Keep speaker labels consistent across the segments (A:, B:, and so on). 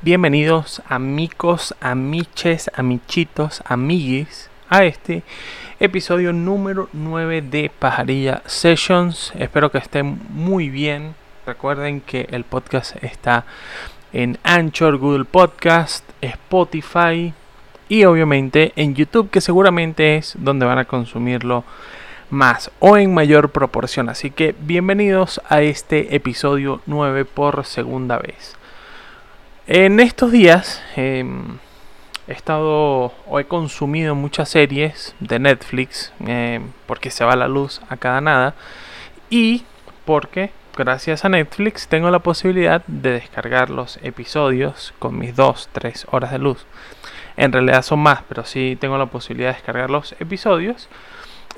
A: Bienvenidos amigos, amiches, amichitos, amiguis a este episodio número 9 de Pajarilla Sessions. Espero que estén muy bien. Recuerden que el podcast está en Anchor, Google Podcast, Spotify y obviamente en YouTube, que seguramente es donde van a consumirlo más o en mayor proporción. Así que bienvenidos a este episodio 9 por segunda vez. En estos días em, he estado o he consumido muchas series de Netflix em, porque se va la luz a cada nada y porque gracias a Netflix tengo la posibilidad de descargar los episodios con mis 2-3 horas de luz. En realidad son más, pero sí tengo la posibilidad de descargar los episodios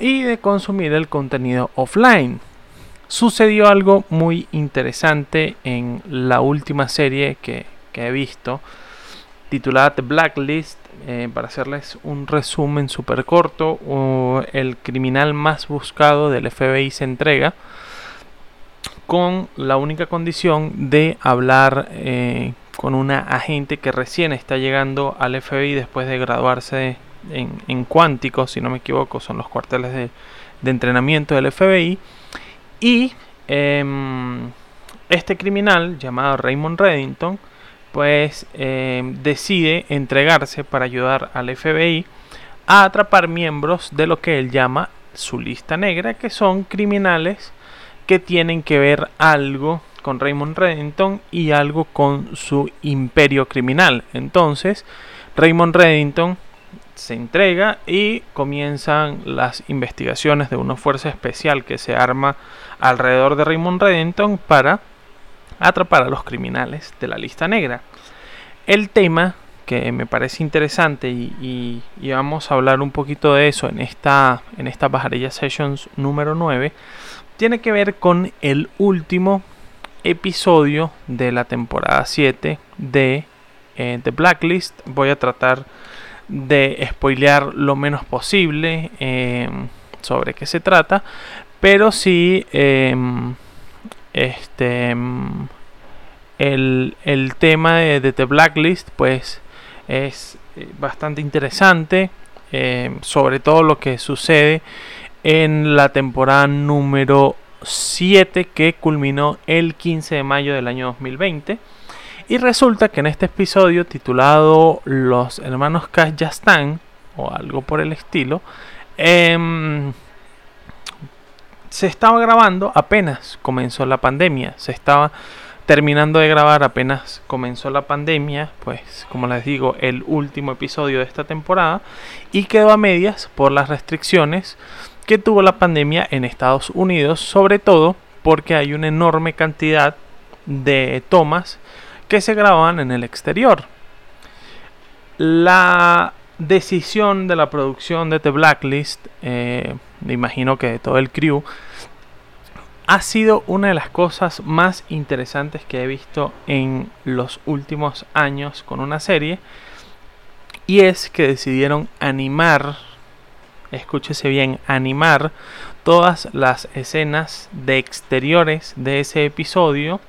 A: y de consumir el contenido offline. Sucedió algo muy interesante en la última serie que, que he visto, titulada The Blacklist, eh, para hacerles un resumen súper corto, el criminal más buscado del FBI se entrega con la única condición de hablar eh, con una agente que recién está llegando al FBI después de graduarse en, en Cuántico, si no me equivoco, son los cuarteles de, entrenamiento del FBI. Y em, este criminal llamado Raymond Reddington pues eh, decide entregarse para ayudar al FBI a atrapar miembros de lo que él llama su lista negra, que son criminales que tienen que ver algo con Raymond Reddington y algo con su imperio criminal. Entonces, Raymond Reddington se entrega y comienzan las investigaciones de una fuerza especial que se arma alrededor de Raymond Reddington para atrapar a los criminales de la lista negra. El tema que me parece interesante y, vamos a hablar un poquito de eso en esta, en esta Pajarilla Sessions número 9 tiene que ver con el último episodio de la temporada 7 de eh, The Blacklist. Voy a tratar de spoilear lo menos posible em, sobre qué se trata, pero sí em, este, el, el tema de, The Blacklist pues es eh, bastante interesante, eh, sobre todo lo que sucede en la temporada número 7 que culminó el 15 de mayo del año 2020. Y resulta que en este episodio titulado Los hermanos Cash ya están, o algo por el estilo, em, se estaba grabando apenas comenzó la pandemia. Se estaba terminando de grabar apenas comenzó la pandemia, pues como les digo, el último episodio de esta temporada y quedó a medias por las restricciones que tuvo la pandemia en Estados Unidos, sobre todo porque hay una enorme cantidad de tomas que se graban en el exterior. La decisión de la producción de The Blacklist, eh, me imagino que de todo el crew, ha sido una de las cosas más interesantes que he visto en los últimos años con una serie. Y es que decidieron animar, escúchese bien, animar todas las escenas de exteriores de ese episodio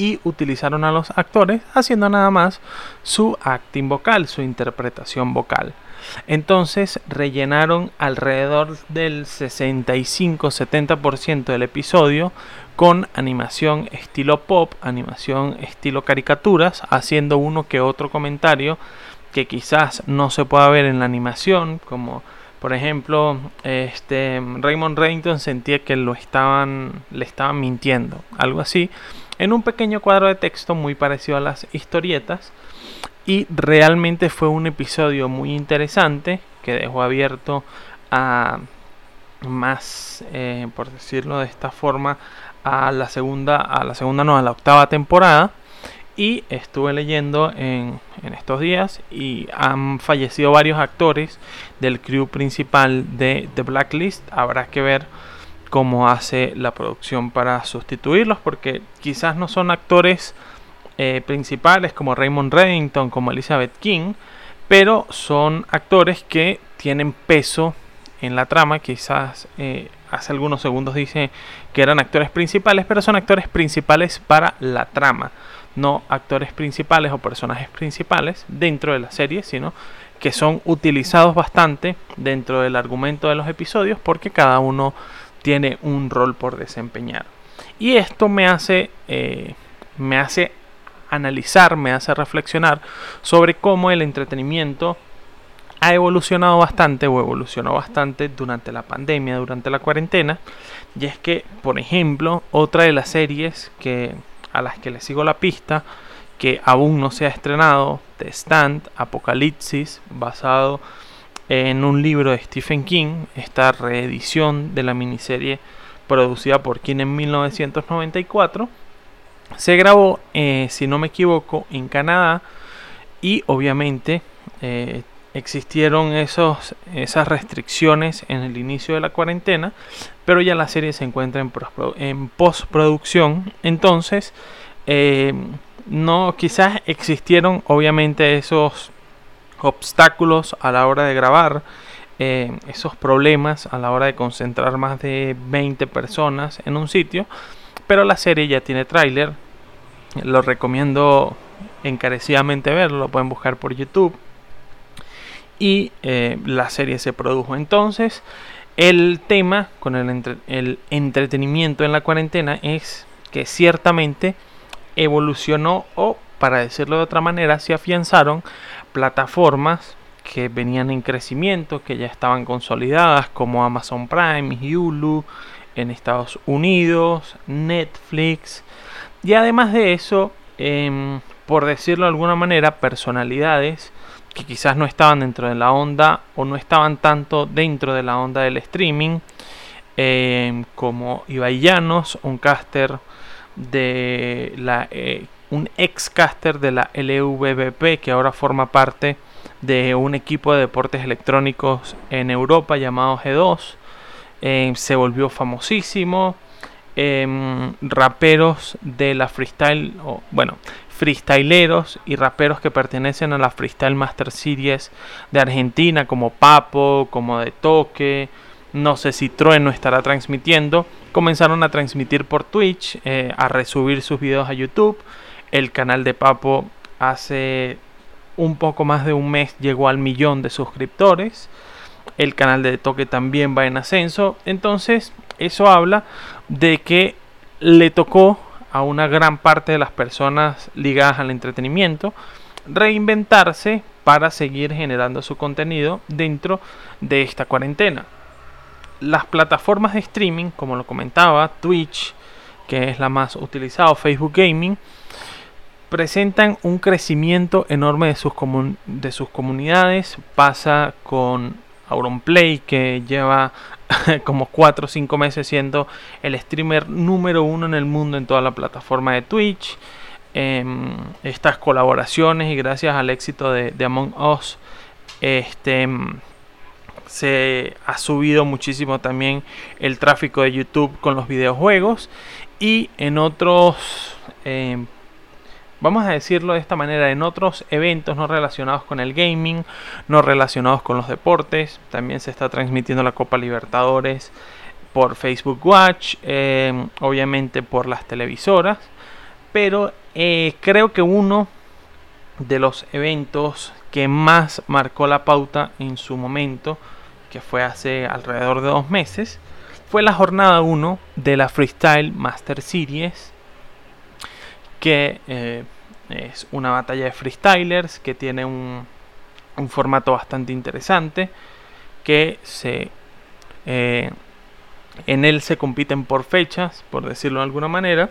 A: y utilizaron a los actores haciendo nada más su acting vocal, su interpretación vocal. Entonces rellenaron alrededor del 65-70% del episodio con animación estilo pop, animación estilo caricaturas, haciendo uno que otro comentario que quizás no se pueda ver en la animación, como por ejemplo, este Raymond Reddington sentía que lo estaban le estaban mintiendo, algo así en un pequeño cuadro de texto muy parecido a las historietas. Y realmente fue un episodio muy interesante que dejó abierto a más, eh, por decirlo de esta forma, a la segunda, a la segunda no, a la octava temporada. Y estuve leyendo en, en, estos días y han fallecido varios actores del crew principal de The Blacklist. Habrá que ver cómo hace la producción para sustituirlos, porque quizás no son actores eh, principales como Raymond Reddington, como Elizabeth King, pero son actores que tienen peso en la trama, quizás eh, hace algunos segundos dice que eran actores principales, pero son actores principales para la trama. no actores principales o personajes principales dentro de la serie, sino que son utilizados bastante dentro del argumento de los episodios porque cada uno tiene un rol por desempeñar. Y esto me hace, eh, me hace analizar, me hace reflexionar sobre cómo el entretenimiento ha evolucionado bastante o evolucionó bastante durante la pandemia, durante la cuarentena. Y es que, por ejemplo, otra de las series que, a las que le sigo la pista, que aún no se ha estrenado, The Stand, Apocalipsis, basado en un libro de Stephen King, esta reedición de la miniserie producida por King en 1994, se grabó, eh, si no me equivoco, en Canadá y obviamente eh, existieron esos, esas restricciones en el inicio de la cuarentena, pero ya la serie se encuentra en, postproducción, entonces eh, no quizás existieron obviamente esos obstáculos a la hora de grabar, eh, esos problemas a la hora de concentrar más de 20 personas en un sitio, pero la serie ya tiene tráiler, lo recomiendo encarecidamente verlo, lo pueden buscar por YouTube y eh, la serie se produjo. Entonces, el tema con el, el, entretenimiento en la cuarentena es que ciertamente evolucionó o, para decirlo de otra manera, se afianzaron plataformas que venían en crecimiento, que ya estaban consolidadas, como Amazon Prime, Hulu en Estados Unidos, Netflix, y además de eso, em, por decirlo de alguna manera, personalidades que quizás no estaban dentro de la onda o no estaban tanto dentro de la onda del streaming, em, como Ibai Llanos, un caster de la eh, un ex caster de la LVBP que ahora forma parte de un equipo de deportes electrónicos en Europa llamado G2. Em, se volvió famosísimo. Em, raperos de la freestyle, o, bueno, freestyleros y raperos que pertenecen a la Freestyle Master Series de Argentina, como Papo, como De Toque, no sé si Trueno estará transmitiendo, comenzaron a transmitir por Twitch, eh, a resubir sus videos a YouTube. El canal de Papo hace un poco más de un mes llegó al millón de suscriptores. El canal de Toque también va en ascenso. Entonces, eso habla de que le tocó a una gran parte de las personas ligadas al entretenimiento reinventarse para seguir generando su contenido dentro de esta cuarentena. Las plataformas de streaming, como lo comentaba, Twitch, que es la más utilizada, Facebook Gaming, presentan un crecimiento enorme de sus, de sus comunidades. Pasa con Auronplay, que lleva como 4 o 5 meses siendo el streamer número uno en el mundo en toda la plataforma de Twitch. Em, estas colaboraciones y gracias al éxito de, Among Us, este, em, se ha subido muchísimo también el tráfico de YouTube con los videojuegos y en otros em, vamos a decirlo de esta manera, en otros eventos no relacionados con el gaming, no relacionados con los deportes, también se está transmitiendo la Copa Libertadores por Facebook Watch, eh, obviamente por las televisoras, pero eh, creo que uno de los eventos que más marcó la pauta en su momento, que fue hace alrededor de dos meses, fue la jornada 1 de la Freestyle Master Series que eh, es una batalla de freestylers que tiene un, formato bastante interesante que se eh, en él se compiten por fechas por decirlo de alguna manera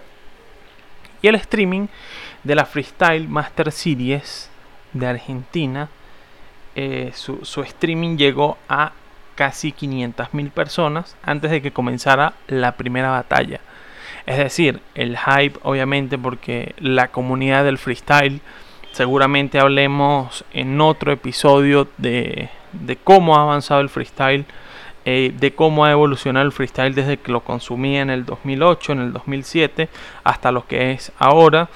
A: y el streaming de la freestyle master series de argentina eh, su, su streaming llegó a casi 500.000 personas antes de que comenzara la primera batalla es decir, el hype obviamente porque la comunidad del freestyle, seguramente hablemos en otro episodio de, cómo ha avanzado el freestyle, eh, de cómo ha evolucionado el freestyle desde que lo consumía en el 2008, en el 2007, hasta lo que es ahora.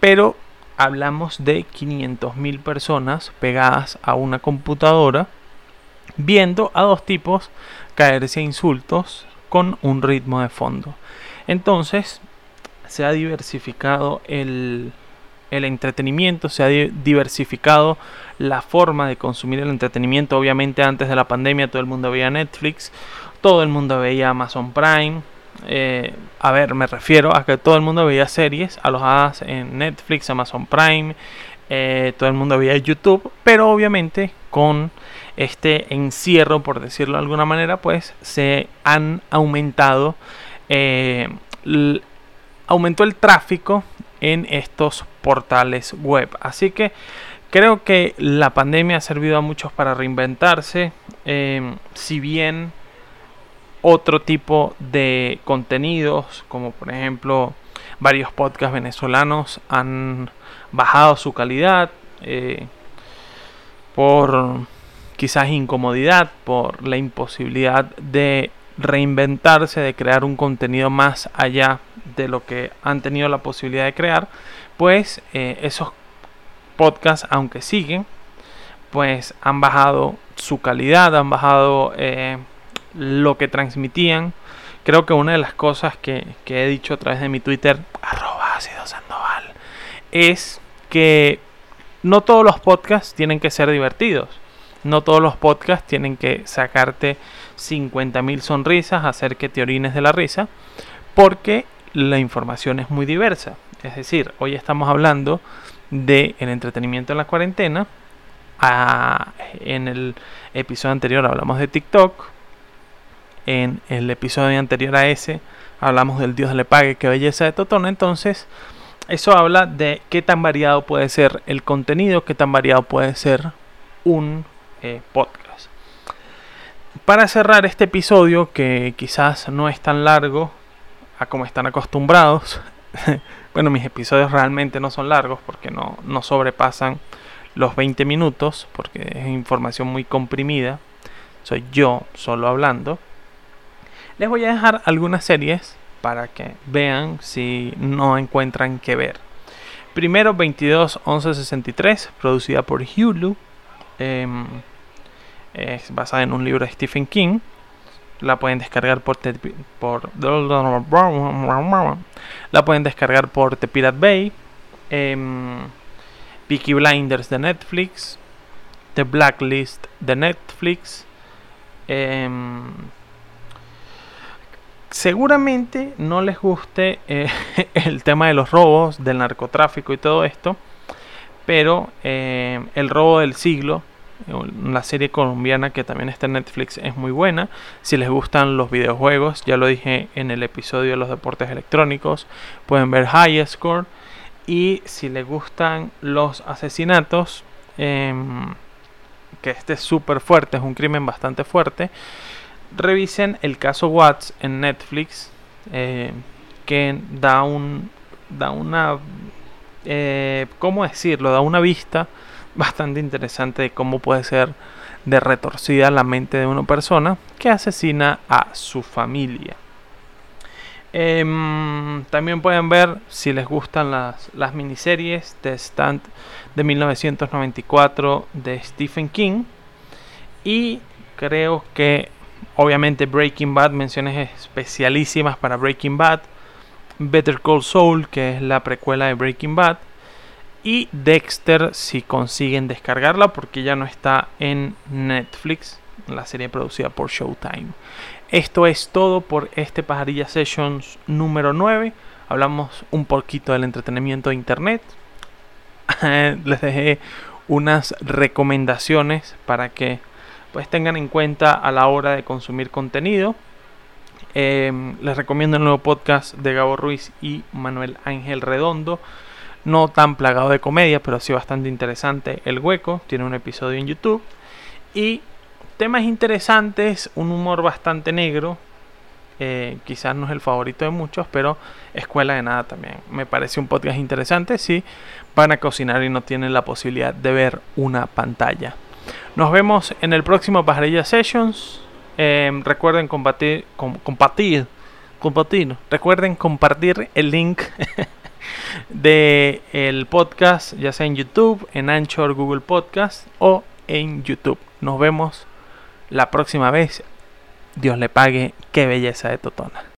A: Pero hablamos de 500.000 personas pegadas a una computadora viendo a dos tipos caerse a insultos con un ritmo de fondo. Entonces se ha diversificado el, el entretenimiento, se ha diversificado la forma de consumir el entretenimiento. Obviamente antes de la pandemia todo el mundo veía Netflix, todo el mundo veía Amazon Prime. Eh, a ver, me refiero a que todo el mundo veía series alojadas en Netflix, Amazon Prime, eh, todo el mundo veía YouTube, pero obviamente con este encierro, por decirlo de alguna manera, pues se han aumentado, eh, aumentó el tráfico en estos portales web. Así que creo que la pandemia ha servido a muchos para reinventarse, eh, si bien otro tipo de contenidos, como por ejemplo varios podcasts venezolanos han bajado su calidad eh, por quizás incomodidad, por la imposibilidad de reinventarse, de crear un contenido más allá de lo que han tenido la posibilidad de crear, pues eh, esos podcasts, aunque siguen, pues han bajado su calidad, han bajado eh, lo que transmitían. Creo que una de las cosas que, he dicho a través de mi Twitter, sandoval, es que no todos los podcasts tienen que ser divertidos. No todos los podcasts tienen que sacarte 50.000 sonrisas, hacer que te orines de la risa, porque la información es muy diversa. Es decir, hoy estamos hablando del el entretenimiento en la cuarentena. Ah, en el episodio anterior hablamos de TikTok. En el episodio anterior a ese hablamos del Dios le pague, qué belleza de Totona. Entonces, eso habla de qué tan variado puede ser el contenido, qué tan variado puede ser un eh, podcast. Para cerrar este episodio, que quizás no es tan largo a como están acostumbrados, bueno, mis episodios realmente no son largos porque no, no sobrepasan los 20 minutos, porque es información muy comprimida, soy yo solo hablando. Les voy a dejar algunas series para que vean si no encuentran que ver. Primero 22 63, producida por Hulu. Em, es basada en un libro de Stephen King. La pueden descargar por, la pueden descargar por The Pirate Bay. Em, Peaky Blinders de Netflix. The Blacklist de Netflix. Em, seguramente no les guste eh, el tema de los robos, del narcotráfico y todo esto, pero eh, el robo del siglo, la serie colombiana que también está en Netflix, es muy buena. Si les gustan los videojuegos, ya lo dije en el episodio de los deportes electrónicos, pueden ver High Score. Y si les gustan los asesinatos, em, que este es súper fuerte, es un crimen bastante fuerte revisen el caso Watts en Netflix, eh, que da un da una eh, cómo decirlo, da una vista bastante interesante de cómo puede ser de retorcida la mente de una persona que asesina a su familia. Em, también pueden ver si les gustan las, las miniseries de Stand de 1994 de Stephen King. Y creo que Obviamente Breaking Bad, menciones especialísimas para Breaking Bad. Better Call Saul, que es la precuela de Breaking Bad. Y Dexter, si consiguen descargarla, porque ya no está en Netflix, la serie producida por Showtime. Esto es todo por este Pajarilla Sessions número 9. Hablamos un poquito del entretenimiento de Internet. Les dejé unas recomendaciones para que pues tengan en cuenta a la hora de consumir contenido. Em, les recomiendo el nuevo podcast de Gabo Ruiz y Manuel Ángel Redondo. No tan plagado de comedia, pero sí bastante interesante. El Hueco tiene un episodio en YouTube. Y temas interesantes, un humor bastante negro. Eh, quizás no es el favorito de muchos, pero Escuela de Nada también. Me parece un podcast interesante si van a cocinar y no tienen la posibilidad de ver una pantalla. Nos vemos en el próximo Pajarilla Sessions. Em, recuerden compartir, compartir, compartir. Recuerden compartir el link de podcast, ya sea en YouTube, en Anchor, Google Podcast o en YouTube. Nos vemos la próxima vez. Dios le pague. Qué belleza de Totona.